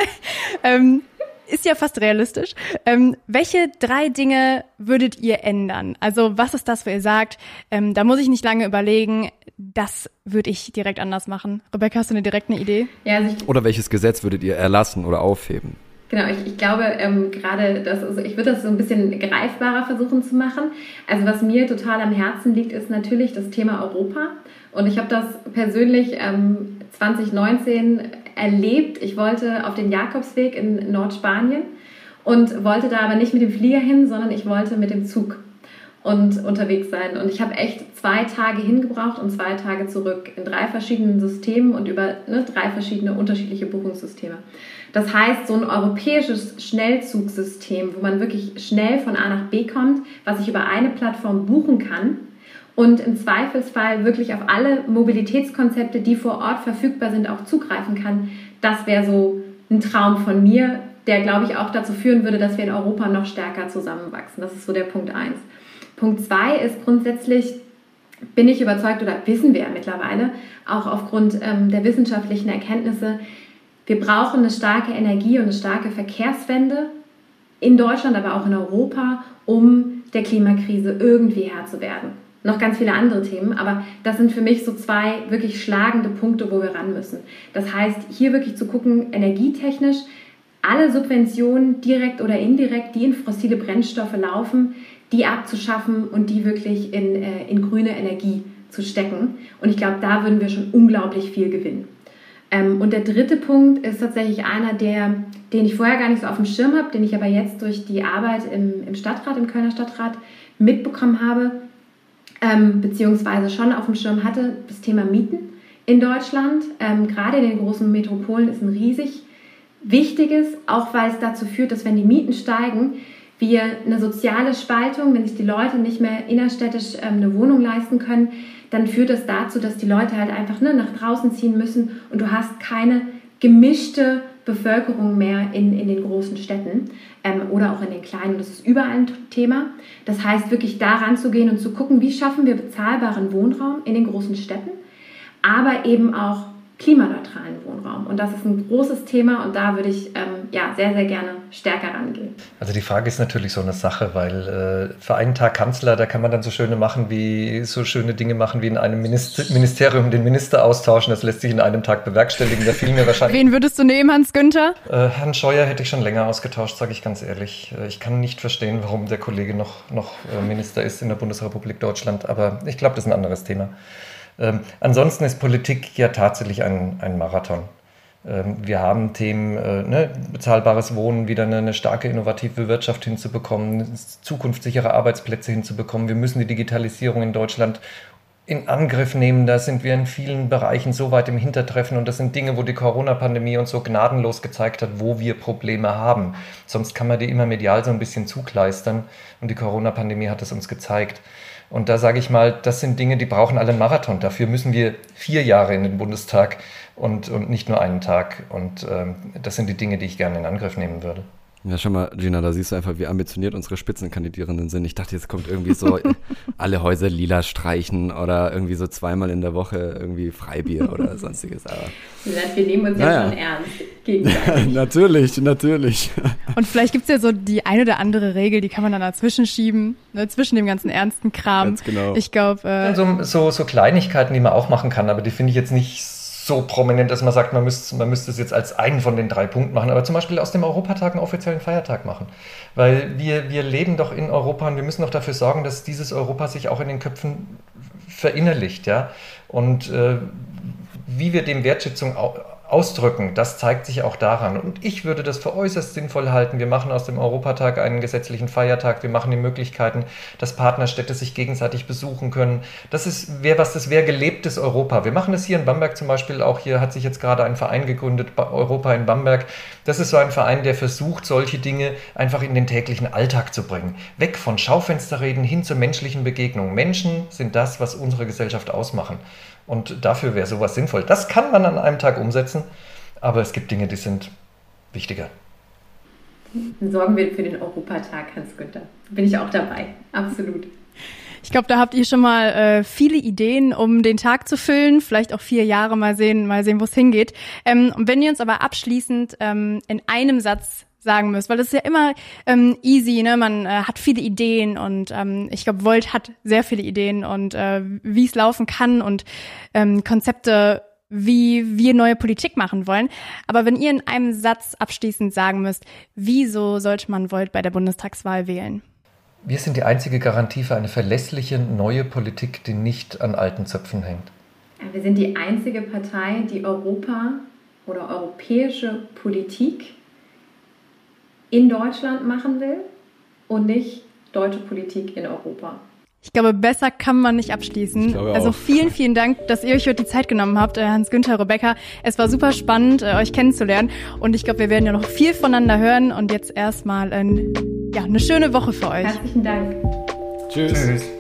S2: ähm, ist ja fast realistisch. Ähm, welche drei Dinge würdet ihr ändern? Also was ist das, wo ihr sagt, ähm, da muss ich nicht lange überlegen, das würde ich direkt anders machen. Rebecca, hast du eine direkte Idee?
S1: Ja, also oder welches Gesetz würdet ihr erlassen oder aufheben?
S3: Genau, ich, ich glaube ähm, gerade, das, also ich würde das so ein bisschen greifbarer versuchen zu machen. Also was mir total am Herzen liegt, ist natürlich das Thema Europa. Und ich habe das persönlich ähm, 2019 erlebt. Ich wollte auf den Jakobsweg in Nordspanien und wollte da aber nicht mit dem Flieger hin, sondern ich wollte mit dem Zug und unterwegs sein. Und ich habe echt zwei Tage hingebraucht und zwei Tage zurück in drei verschiedenen Systemen und über ne, drei verschiedene unterschiedliche Buchungssysteme. Das heißt, so ein europäisches Schnellzugsystem, wo man wirklich schnell von A nach B kommt, was ich über eine Plattform buchen kann, und im Zweifelsfall wirklich auf alle Mobilitätskonzepte, die vor Ort verfügbar sind, auch zugreifen kann. Das wäre so ein Traum von mir, der, glaube ich, auch dazu führen würde, dass wir in Europa noch stärker zusammenwachsen. Das ist so der Punkt 1. Punkt 2 ist grundsätzlich, bin ich überzeugt oder wissen wir ja mittlerweile, auch aufgrund ähm, der wissenschaftlichen Erkenntnisse, wir brauchen eine starke Energie und eine starke Verkehrswende in Deutschland, aber auch in Europa, um der Klimakrise irgendwie Herr zu werden noch ganz viele andere Themen, aber das sind für mich so zwei wirklich schlagende Punkte, wo wir ran müssen. Das heißt, hier wirklich zu gucken, energietechnisch, alle Subventionen, direkt oder indirekt, die in fossile Brennstoffe laufen, die abzuschaffen und die wirklich in, äh, in grüne Energie zu stecken. Und ich glaube, da würden wir schon unglaublich viel gewinnen. Ähm, und der dritte Punkt ist tatsächlich einer, der, den ich vorher gar nicht so auf dem Schirm habe, den ich aber jetzt durch die Arbeit im, im Stadtrat, im Kölner Stadtrat mitbekommen habe ähm, beziehungsweise schon auf dem Schirm hatte, das Thema Mieten in Deutschland. Ähm, gerade in den großen Metropolen ist ein riesig wichtiges, auch weil es dazu führt, dass wenn die Mieten steigen, wir eine soziale Spaltung, wenn sich die Leute nicht mehr innerstädtisch ähm, eine Wohnung leisten können, dann führt das dazu, dass die Leute halt einfach ne, nach draußen ziehen müssen und du hast keine gemischte Bevölkerung mehr in, in den großen Städten ähm, oder auch in den kleinen. Das ist überall ein Thema. Das heißt, wirklich da ranzugehen und zu gucken, wie schaffen wir bezahlbaren Wohnraum in den großen Städten, aber eben auch klimaneutralen Wohnraum. Und das ist ein großes Thema und da würde ich ähm, ja, sehr, sehr gerne stärker rangehen.
S4: Also die Frage ist natürlich so eine Sache, weil äh, für einen Tag Kanzler, da kann man dann so schöne machen wie so schöne Dinge machen wie in einem Minister Ministerium den Minister austauschen. Das lässt sich in einem Tag bewerkstelligen. Da fiel mir wahrscheinlich.
S2: Wen würdest du nehmen, Hans Günther?
S4: Äh, Herrn Scheuer hätte ich schon länger ausgetauscht, sage ich ganz ehrlich. Äh, ich kann nicht verstehen, warum der Kollege noch, noch äh, Minister ist in der Bundesrepublik Deutschland, aber ich glaube, das ist ein anderes Thema. Ähm, ansonsten ist Politik ja tatsächlich ein, ein Marathon. Ähm, wir haben Themen, äh, ne, bezahlbares Wohnen, wieder eine, eine, starke innovative Wirtschaft hinzubekommen, zukunftssichere Arbeitsplätze hinzubekommen. Wir müssen die Digitalisierung in Deutschland in Angriff nehmen. Da sind wir in vielen Bereichen so weit im Hintertreffen und das sind Dinge, wo die Corona-Pandemie uns so gnadenlos gezeigt hat, wo wir Probleme haben. Sonst kann man die immer medial so ein bisschen zukleistern und die Corona-Pandemie hat es uns gezeigt. Und da sage ich mal, das sind Dinge, die brauchen alle einen Marathon. Dafür müssen wir vier Jahre in den Bundestag und, und nicht nur einen Tag. Und ähm, das sind die Dinge, die ich gerne in Angriff nehmen würde.
S1: Ja, schau mal, Gina, da siehst du einfach, wie ambitioniert unsere Spitzenkandidierenden sind. Ich dachte, jetzt kommt irgendwie so alle Häuser lila streichen oder irgendwie so zweimal in der Woche irgendwie Freibier oder sonstiges. Aber
S3: wir nehmen uns naja. ja schon ernst. Gegenseitig.
S1: natürlich, natürlich.
S2: Und vielleicht gibt es ja so die eine oder andere Regel, die kann man dann dazwischen schieben, ne, zwischen dem ganzen ernsten Kram.
S1: Ganz genau.
S2: Ich glaube. Äh,
S4: so, so, so Kleinigkeiten, die man auch machen kann, aber die finde ich jetzt nicht so so prominent, dass man sagt, man müsste, man müsste es jetzt als einen von den drei Punkten machen, aber zum Beispiel aus dem Europatag einen offiziellen Feiertag machen. Weil wir, wir leben doch in Europa und wir müssen doch dafür sorgen, dass dieses Europa sich auch in den Köpfen verinnerlicht. Ja? Und äh, wie wir dem Wertschätzung ausdrücken. Das zeigt sich auch daran. Und ich würde das für äußerst sinnvoll halten. Wir machen aus dem Europatag einen gesetzlichen Feiertag. Wir machen die Möglichkeiten, dass Partnerstädte sich gegenseitig besuchen können. Das ist, wer was das wäre, gelebtes Europa. Wir machen das hier in Bamberg zum Beispiel auch. Hier hat sich jetzt gerade ein Verein gegründet, Europa in Bamberg. Das ist so ein Verein, der versucht, solche Dinge einfach in den täglichen Alltag zu bringen. Weg von Schaufensterreden hin zur menschlichen Begegnung. Menschen sind das, was unsere Gesellschaft ausmachen. Und dafür wäre sowas sinnvoll. Das kann man an einem Tag umsetzen, aber es gibt Dinge, die sind wichtiger.
S3: Dann sorgen wir für den Europatag, Hans-Günther. Bin ich auch dabei, absolut.
S2: Ich glaube, da habt ihr schon mal äh, viele Ideen, um den Tag zu füllen. Vielleicht auch vier Jahre mal sehen, mal sehen, wo es hingeht. Ähm, und wenn ihr uns aber abschließend ähm, in einem Satz sagen müsst, weil das ist ja immer ähm, easy, ne? Man äh, hat viele Ideen und ähm, ich glaube, Volt hat sehr viele Ideen und äh, wie es laufen kann und ähm, Konzepte, wie wir neue Politik machen wollen. Aber wenn ihr in einem Satz abschließend sagen müsst, wieso sollte man Volt bei der Bundestagswahl wählen?
S4: Wir sind die einzige Garantie für eine verlässliche neue Politik, die nicht an alten Zöpfen hängt.
S3: Wir sind die einzige Partei, die Europa oder europäische Politik in Deutschland machen will und nicht deutsche Politik in Europa.
S2: Ich glaube, besser kann man nicht abschließen. Also vielen, vielen Dank, dass ihr euch heute die Zeit genommen habt, äh, Hans-Günther, Rebecca. Es war super spannend, äh, euch kennenzulernen. Und ich glaube, wir werden ja noch viel voneinander hören. Und jetzt erstmal ein, ja, eine schöne Woche für euch.
S3: Herzlichen Dank.
S1: Tschüss. Tschüss.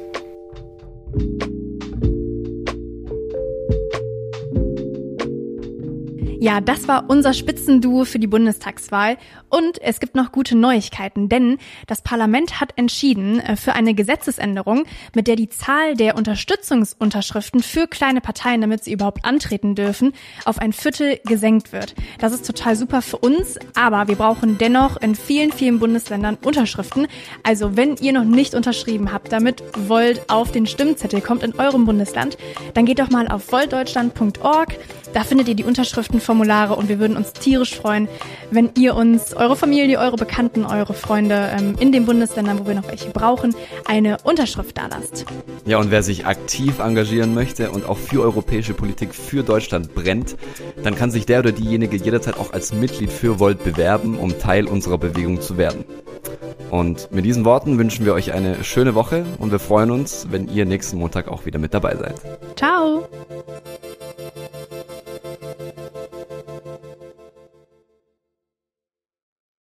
S2: Ja, das war unser Spitzenduo für die Bundestagswahl. Und es gibt noch gute Neuigkeiten, denn das Parlament hat entschieden äh, für eine Gesetzesänderung, mit der die Zahl der Unterstützungsunterschriften für kleine Parteien, damit sie überhaupt antreten dürfen, auf ein Viertel gesenkt wird. Das ist total super für uns, aber wir brauchen dennoch in vielen, vielen Bundesländern Unterschriften. Also wenn ihr noch nicht unterschrieben habt, damit Volt auf den Stimmzettel kommt in eurem Bundesland, dann geht doch mal auf voltdeutschland.org. Da findet ihr die Unterschriftenformulare und wir würden uns tierisch freuen, wenn ihr uns, eure Familie, eure Bekannten, eure Freunde ähm, in den Bundesländern, wo wir noch welche brauchen, eine Unterschrift da lasst.
S1: Ja, und wer sich aktiv engagieren möchte und auch für europäische Politik für Deutschland brennt, dann kann sich der oder diejenige jederzeit auch als Mitglied für Volt bewerben, um Teil unserer Bewegung zu werden. Und mit diesen Worten wünschen wir euch eine schöne Woche und wir freuen uns, wenn ihr nächsten Montag auch wieder mit dabei seid.
S2: Ciao!